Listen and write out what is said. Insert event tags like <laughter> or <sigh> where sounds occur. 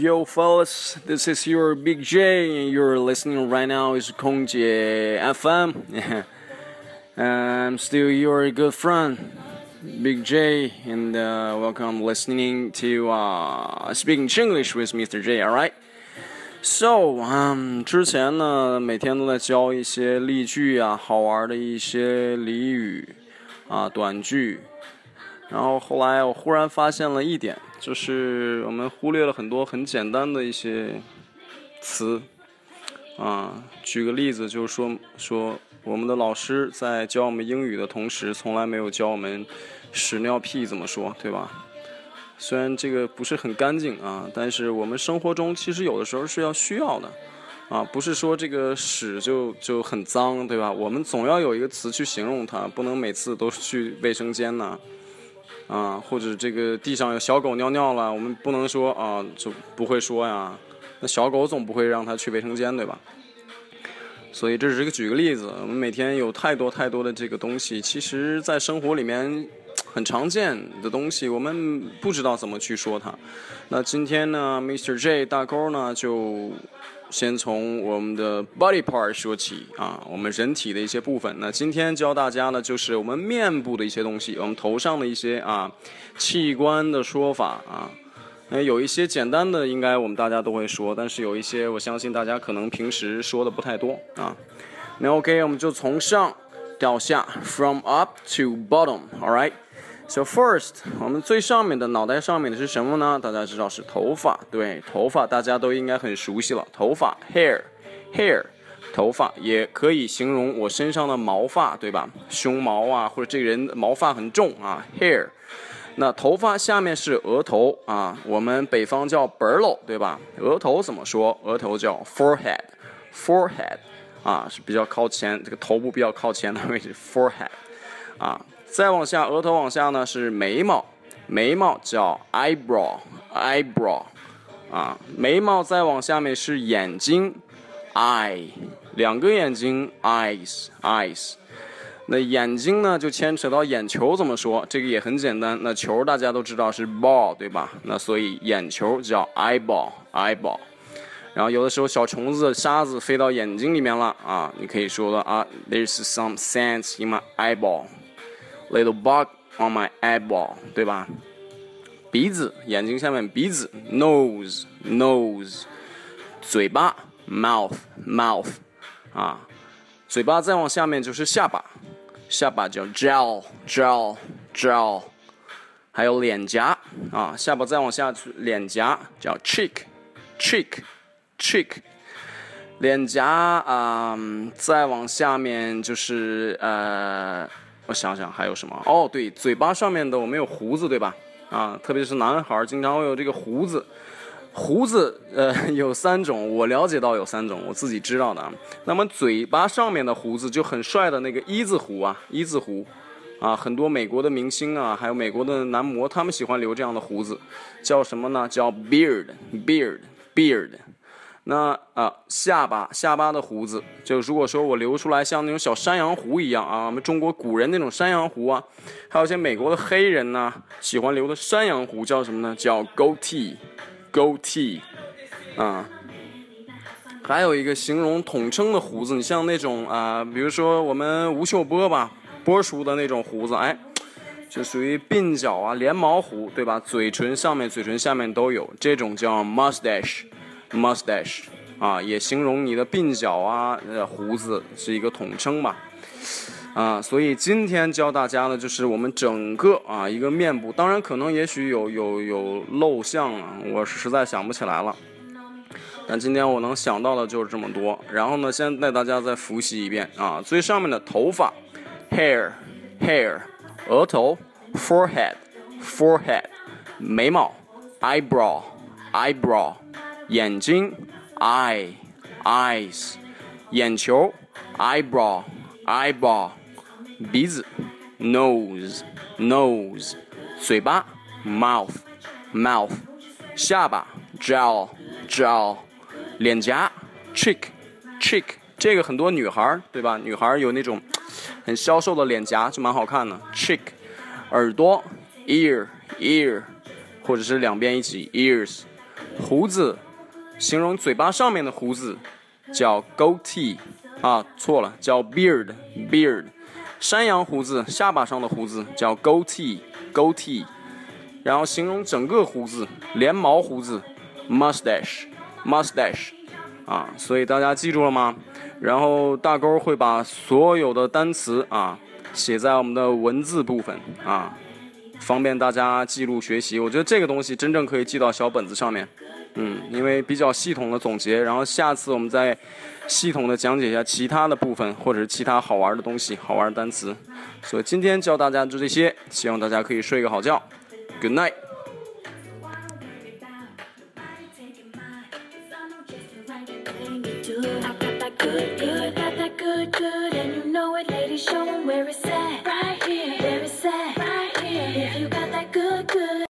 Yo, fellas, this is your Big J, and you're listening right now is Kongje FM. I'm <laughs> still your good friend, Big J, and uh, welcome listening to uh, Speaking English with Mr. J. All right. So，嗯，之前呢，每天都在教一些例句啊，好玩的一些俚语啊，短句。 然后后来我忽然发现了一点。就是我们忽略了很多很简单的一些词，啊，举个例子，就是说说我们的老师在教我们英语的同时，从来没有教我们屎尿屁怎么说，对吧？虽然这个不是很干净啊，但是我们生活中其实有的时候是要需要的，啊，不是说这个屎就就很脏，对吧？我们总要有一个词去形容它，不能每次都去卫生间呢。啊或者这个地上有小狗尿尿了，我们不能说啊，就不会说呀。那小狗总不会让它去卫生间，对吧？所以这只是个举个例子。我们每天有太多太多的这个东西，其实在生活里面很常见的东西，我们不知道怎么去说它。那今天呢，Mr. J 大勾呢就。先从我们的 body part 说起啊，我们人体的一些部分。那今天教大家呢，就是我们面部的一些东西，我们头上的一些啊器官的说法啊。那有一些简单的，应该我们大家都会说，但是有一些，我相信大家可能平时说的不太多啊。那 OK，我们就从上到下，from up to bottom，all right。So first，我们最上面的脑袋上面的是什么呢？大家知道是头发，对，头发大家都应该很熟悉了。头发，hair，hair，头发也可以形容我身上的毛发，对吧？胸毛啊，或者这个人毛发很重啊，hair。那头发下面是额头啊，我们北方叫 b e r l o 对吧？额头怎么说？额头叫 forehead，forehead，啊是比较靠前，这个头部比较靠前的位置，forehead，啊。再往下，额头往下呢是眉毛，眉毛叫 eyebrow，eyebrow，啊，眉毛再往下面是眼睛，eye，两个眼睛，eyes，eyes，那眼睛呢就牵扯到眼球怎么说？这个也很简单，那球大家都知道是 ball，对吧？那所以眼球叫 eyeball，eyeball，然后有的时候小虫子、沙子飞到眼睛里面了啊，你可以说了啊，there's some sense in my eyeball。Little bug on my eyeball，对吧？鼻子，眼睛下面鼻子，nose，nose，嘴巴，mouth，mouth，啊，嘴巴再往下面就是下巴，下巴叫 jaw，jaw，jaw，还有脸颊，啊，下巴再往下脸颊叫 cheek，cheek，cheek，脸颊啊，再往下面就是呃。我想想还有什么？哦，对，嘴巴上面的我们有胡子，对吧？啊，特别是男孩儿经常会有这个胡子。胡子呃有三种，我了解到有三种，我自己知道的。那么嘴巴上面的胡子就很帅的那个一字胡啊，一字胡啊，很多美国的明星啊，还有美国的男模，他们喜欢留这样的胡子，叫什么呢？叫 beard，beard，beard。那啊，下巴下巴的胡子，就如果说我留出来像那种小山羊胡一样啊，我们中国古人那种山羊胡啊，还有些美国的黑人呢，喜欢留的山羊胡叫什么呢？叫 goatee，goatee，啊，还有一个形容统称的胡子，你像那种啊，比如说我们吴秀波吧，波叔的那种胡子，哎，就属于鬓角啊，连毛胡，对吧？嘴唇上面、嘴唇下面都有，这种叫 mustache。Mustache 啊，也形容你的鬓角啊，胡子是一个统称吧，啊，所以今天教大家的就是我们整个啊一个面部，当然可能也许有有有漏项啊，我实在想不起来了，但今天我能想到的就是这么多。然后呢，先带大家再复习一遍啊，最上面的头发，hair hair，额头，forehead forehead，眉毛，eyebrow eyebrow。眼睛，eye eyes，眼球，eyebrow eyeball，鼻子，nose nose，嘴巴，mouth mouth，下巴，jaw jaw，脸颊，cheek cheek，这个很多女孩对吧？女孩有那种很消瘦的脸颊就蛮好看的，cheek，耳朵，ear ear，或者是两边一起，ears。胡子，形容嘴巴上面的胡子，叫 goatee 啊，错了，叫 beard，beard。山羊胡子，下巴上的胡子叫 goatee，goatee。然后形容整个胡子，连毛胡子，mustache，mustache。啊，所以大家记住了吗？然后大勾会把所有的单词啊写在我们的文字部分啊。方便大家记录学习，我觉得这个东西真正可以记到小本子上面，嗯，因为比较系统的总结，然后下次我们再系统的讲解一下其他的部分或者是其他好玩的东西、好玩的单词。所以今天教大家就这些，希望大家可以睡个好觉，Good night。